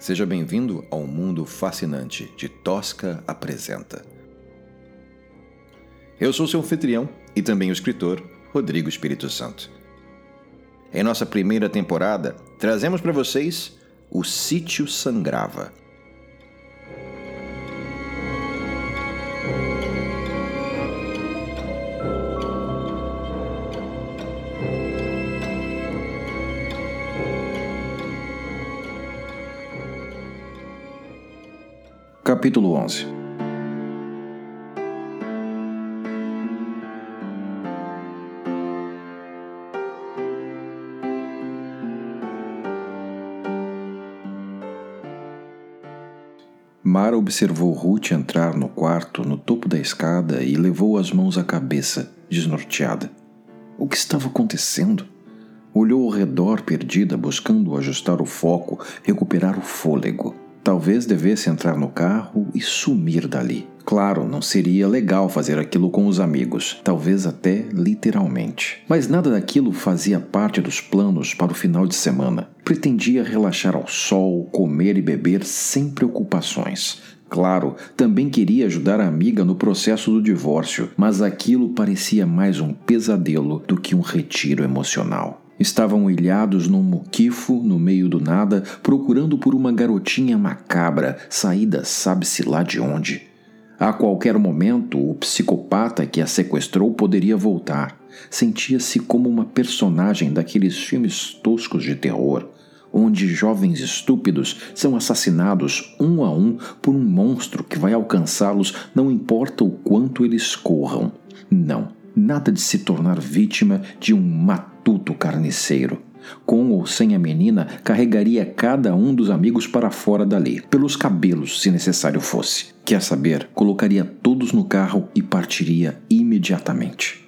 Seja bem-vindo ao mundo fascinante de Tosca Apresenta. Eu sou seu anfitrião e também o escritor Rodrigo Espírito Santo. Em nossa primeira temporada, trazemos para vocês O Sítio Sangrava. Capítulo 11 Mara observou Ruth entrar no quarto no topo da escada e levou as mãos à cabeça, desnorteada. O que estava acontecendo? Olhou ao redor perdida, buscando ajustar o foco, recuperar o fôlego. Talvez devesse entrar no carro e sumir dali. Claro, não seria legal fazer aquilo com os amigos, talvez até literalmente. Mas nada daquilo fazia parte dos planos para o final de semana. Pretendia relaxar ao sol, comer e beber sem preocupações. Claro, também queria ajudar a amiga no processo do divórcio, mas aquilo parecia mais um pesadelo do que um retiro emocional. Estavam ilhados num muquifo no meio do nada, procurando por uma garotinha macabra, saída sabe-se lá de onde. A qualquer momento, o psicopata que a sequestrou poderia voltar. Sentia-se como uma personagem daqueles filmes toscos de terror, onde jovens estúpidos são assassinados um a um por um monstro que vai alcançá-los, não importa o quanto eles corram. Não, nada de se tornar vítima de um matuto carniceiro. Com ou sem a menina, carregaria cada um dos amigos para fora dali, pelos cabelos, se necessário fosse. Quer saber? Colocaria todos no carro e partiria imediatamente.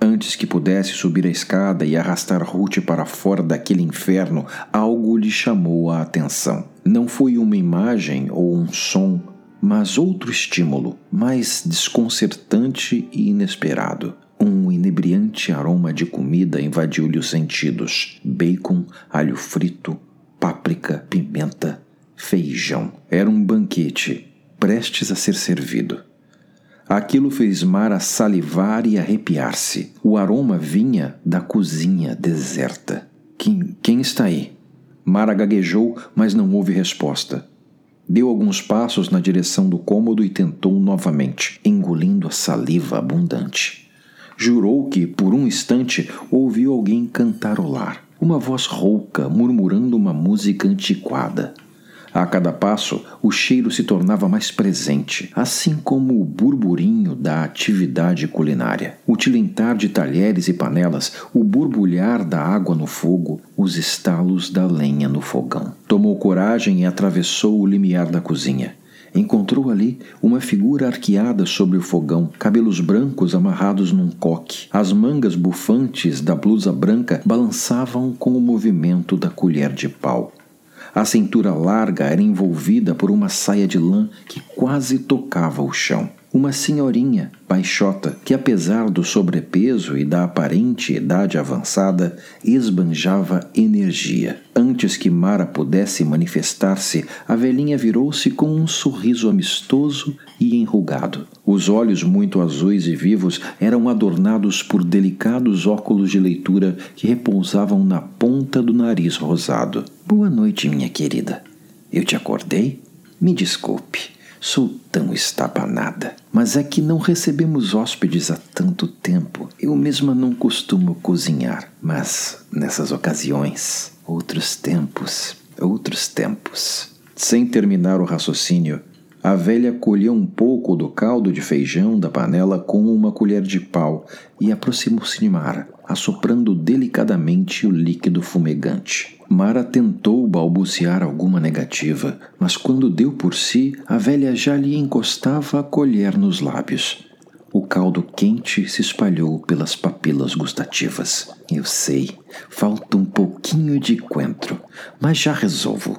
Antes que pudesse subir a escada e arrastar Ruth para fora daquele inferno, algo lhe chamou a atenção. Não foi uma imagem ou um som, mas outro estímulo, mais desconcertante e inesperado. Um inebriante aroma de comida invadiu-lhe os sentidos: bacon, alho frito, páprica, pimenta, feijão. Era um banquete, prestes a ser servido. Aquilo fez Mara salivar e arrepiar-se. O aroma vinha da cozinha deserta. Quem, quem está aí? Mara gaguejou, mas não houve resposta. Deu alguns passos na direção do cômodo e tentou novamente, engolindo a saliva abundante. Jurou que, por um instante, ouviu alguém cantarolar, uma voz rouca murmurando uma música antiquada. A cada passo, o cheiro se tornava mais presente, assim como o burburinho da atividade culinária. O tilintar de talheres e panelas, o borbulhar da água no fogo, os estalos da lenha no fogão. Tomou coragem e atravessou o limiar da cozinha. Encontrou ali uma figura arqueada sobre o fogão, cabelos brancos amarrados num coque. As mangas bufantes da blusa branca balançavam com o movimento da colher de pau. A cintura larga era envolvida por uma saia de lã que quase tocava o chão. Uma senhorinha, baixota, que apesar do sobrepeso e da aparente idade avançada, esbanjava energia. Antes que Mara pudesse manifestar-se, a velhinha virou-se com um sorriso amistoso e enrugado. Os olhos muito azuis e vivos eram adornados por delicados óculos de leitura que repousavam na ponta do nariz rosado. Boa noite, minha querida. Eu te acordei? Me desculpe. Sou tão estabanada. Mas é que não recebemos hóspedes há tanto tempo. Eu mesma não costumo cozinhar. Mas nessas ocasiões, outros tempos, outros tempos. Sem terminar o raciocínio, a velha colheu um pouco do caldo de feijão da panela com uma colher de pau e aproximou-se de Mara, assoprando delicadamente o líquido fumegante. Mara tentou balbuciar alguma negativa, mas quando deu por si, a velha já lhe encostava a colher nos lábios. O caldo quente se espalhou pelas papilas gustativas. Eu sei, falta um pouquinho de coentro, mas já resolvo.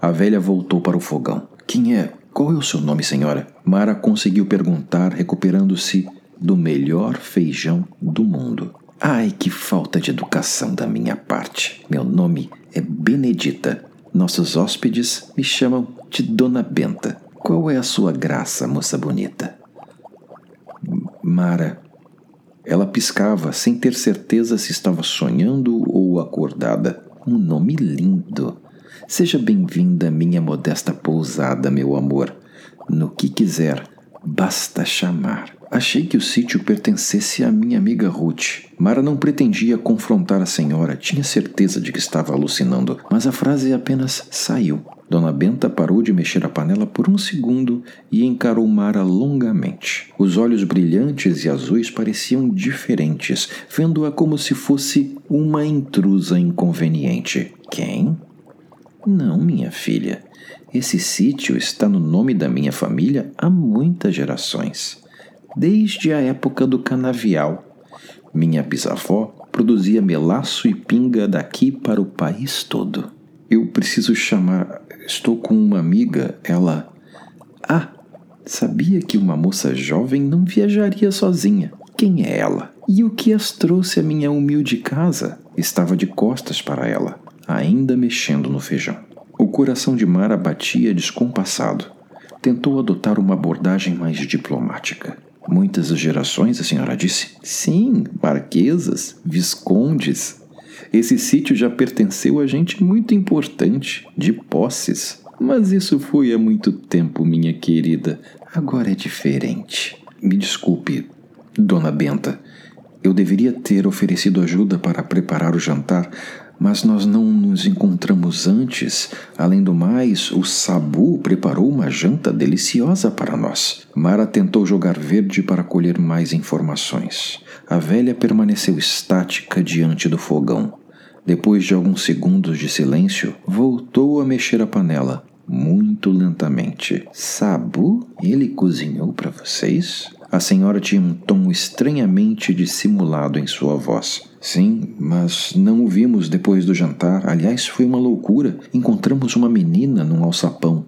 A velha voltou para o fogão. Quem é? Qual é o seu nome, senhora? Mara conseguiu perguntar, recuperando-se do melhor feijão do mundo. Ai, que falta de educação da minha parte. Meu nome é Benedita. Nossos hóspedes me chamam de Dona Benta. Qual é a sua graça, moça bonita? Mara. Ela piscava sem ter certeza se estava sonhando ou acordada. Um nome lindo. Seja bem-vinda, minha modesta pousada, meu amor. No que quiser, basta chamar. Achei que o sítio pertencesse à minha amiga Ruth. Mara não pretendia confrontar a senhora, tinha certeza de que estava alucinando, mas a frase apenas saiu. Dona Benta parou de mexer a panela por um segundo e encarou Mara longamente. Os olhos brilhantes e azuis pareciam diferentes, vendo-a como se fosse uma intrusa inconveniente. Quem? Não, minha filha. Esse sítio está no nome da minha família há muitas gerações desde a época do canavial. Minha bisavó produzia melaço e pinga daqui para o país todo. Eu preciso chamar. Estou com uma amiga, ela. Ah, sabia que uma moça jovem não viajaria sozinha. Quem é ela? E o que as trouxe à minha humilde casa? Estava de costas para ela, ainda mexendo no feijão. O coração de Mara batia descompassado. Tentou adotar uma abordagem mais diplomática. Muitas gerações, a senhora disse? Sim, marquesas, viscondes. Esse sítio já pertenceu a gente muito importante, de posses. Mas isso foi há muito tempo, minha querida. Agora é diferente. Me desculpe, dona Benta. Eu deveria ter oferecido ajuda para preparar o jantar, mas nós não nos encontramos antes. Além do mais, o Sabu preparou uma janta deliciosa para nós. Mara tentou jogar verde para colher mais informações. A velha permaneceu estática diante do fogão. Depois de alguns segundos de silêncio, voltou a mexer a panela, muito lentamente. Sabu? Ele cozinhou para vocês? A senhora tinha um tom estranhamente dissimulado em sua voz. Sim, mas não o vimos depois do jantar. Aliás, foi uma loucura. Encontramos uma menina num alçapão.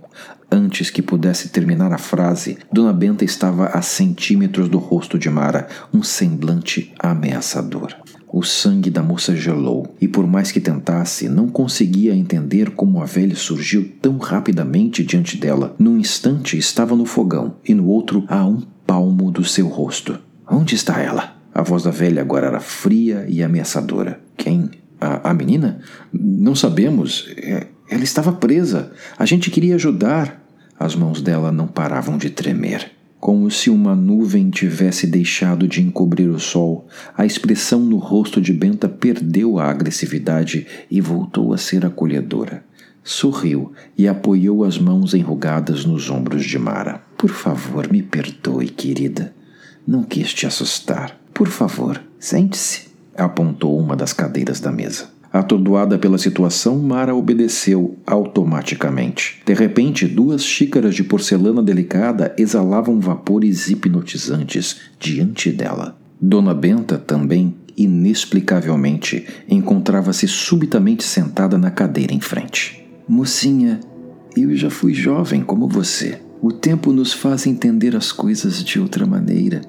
Antes que pudesse terminar a frase, Dona Benta estava a centímetros do rosto de Mara, um semblante ameaçador. O sangue da moça gelou, e por mais que tentasse, não conseguia entender como a velha surgiu tão rapidamente diante dela. Num instante estava no fogão, e no outro a um palmo do seu rosto. Onde está ela? A voz da velha agora era fria e ameaçadora. Quem? A, a menina? Não sabemos. É, ela estava presa. A gente queria ajudar. As mãos dela não paravam de tremer. Como se uma nuvem tivesse deixado de encobrir o sol, a expressão no rosto de Benta perdeu a agressividade e voltou a ser acolhedora. Sorriu e apoiou as mãos enrugadas nos ombros de Mara. Por favor, me perdoe, querida. Não quis te assustar. Por favor, sente-se. Apontou uma das cadeiras da mesa. Atordoada pela situação, Mara obedeceu automaticamente. De repente, duas xícaras de porcelana delicada exalavam vapores hipnotizantes diante dela. Dona Benta também, inexplicavelmente, encontrava-se subitamente sentada na cadeira em frente. Mocinha, eu já fui jovem como você. O tempo nos faz entender as coisas de outra maneira.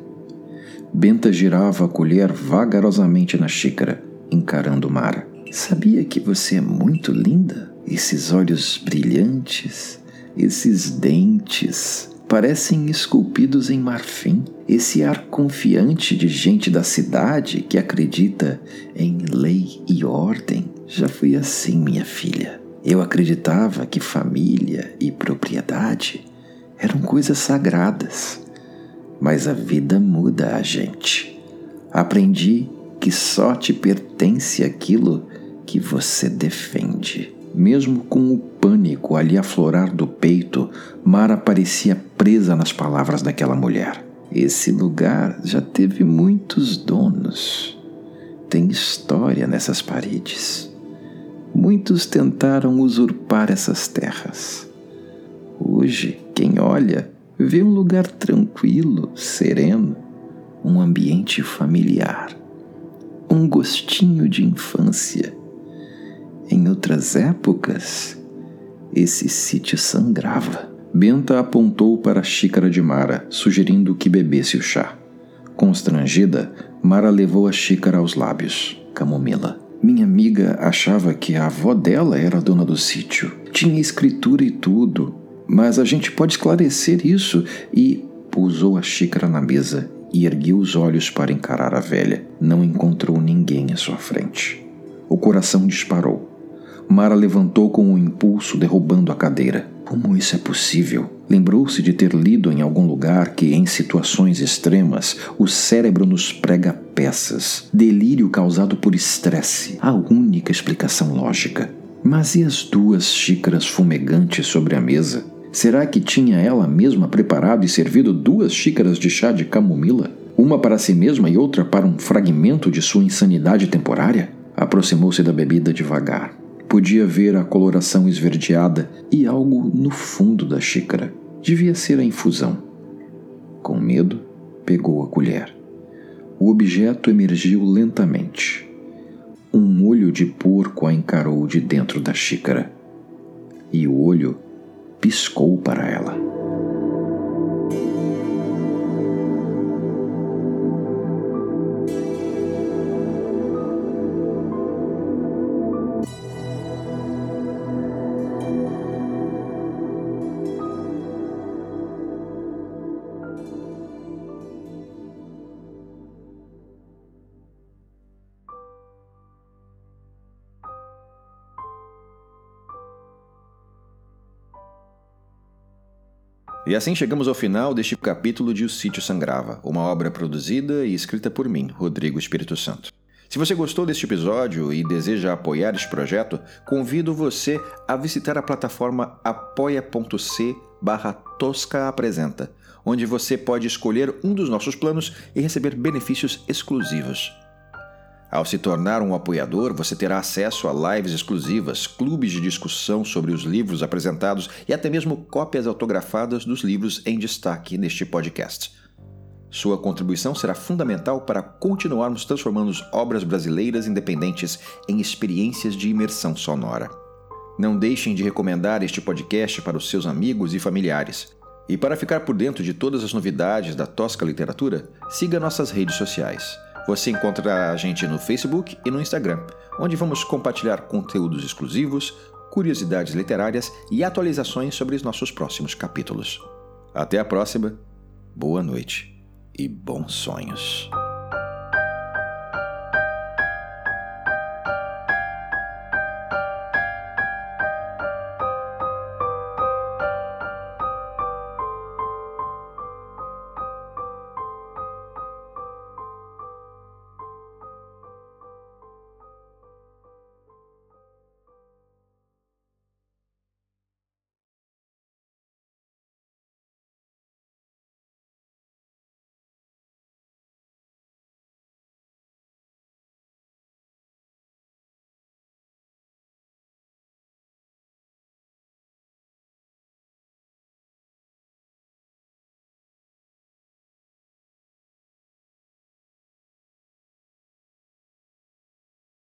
Benta girava a colher vagarosamente na xícara, encarando Mara. Sabia que você é muito linda? Esses olhos brilhantes, esses dentes, parecem esculpidos em marfim. Esse ar confiante de gente da cidade que acredita em lei e ordem. Já fui assim, minha filha. Eu acreditava que família e propriedade eram coisas sagradas, mas a vida muda a gente. Aprendi que só te pertence aquilo que você defende. Mesmo com o pânico ali aflorar do peito, Mara parecia presa nas palavras daquela mulher. Esse lugar já teve muitos donos. Tem história nessas paredes. Muitos tentaram usurpar essas terras. Hoje, quem olha vê um lugar tranquilo, sereno, um ambiente familiar, um gostinho de infância. Em outras épocas, esse sítio sangrava. Benta apontou para a xícara de Mara, sugerindo que bebesse o chá. Constrangida, Mara levou a xícara aos lábios. Camomila. Minha amiga achava que a avó dela era dona do sítio. Tinha escritura e tudo. Mas a gente pode esclarecer isso e pousou a xícara na mesa e ergueu os olhos para encarar a velha. Não encontrou ninguém à sua frente. O coração disparou. Mara levantou com um impulso, derrubando a cadeira. Como isso é possível? Lembrou-se de ter lido em algum lugar que, em situações extremas, o cérebro nos prega peças. Delírio causado por estresse. A única explicação lógica. Mas e as duas xícaras fumegantes sobre a mesa? Será que tinha ela mesma preparado e servido duas xícaras de chá de camomila? Uma para si mesma e outra para um fragmento de sua insanidade temporária? Aproximou-se da bebida devagar. Podia ver a coloração esverdeada e algo no fundo da xícara. Devia ser a infusão. Com medo, pegou a colher. O objeto emergiu lentamente. Um olho de porco a encarou de dentro da xícara. E o olho piscou para ela. E assim chegamos ao final deste capítulo de O Sítio Sangrava, uma obra produzida e escrita por mim, Rodrigo Espírito Santo. Se você gostou deste episódio e deseja apoiar este projeto, convido você a visitar a plataforma apoia.c barra Tosca Apresenta, onde você pode escolher um dos nossos planos e receber benefícios exclusivos. Ao se tornar um apoiador, você terá acesso a lives exclusivas, clubes de discussão sobre os livros apresentados e até mesmo cópias autografadas dos livros em destaque neste podcast. Sua contribuição será fundamental para continuarmos transformando obras brasileiras independentes em experiências de imersão sonora. Não deixem de recomendar este podcast para os seus amigos e familiares. E para ficar por dentro de todas as novidades da Tosca Literatura, siga nossas redes sociais. Você encontra a gente no Facebook e no Instagram, onde vamos compartilhar conteúdos exclusivos, curiosidades literárias e atualizações sobre os nossos próximos capítulos. Até a próxima, boa noite e bons sonhos.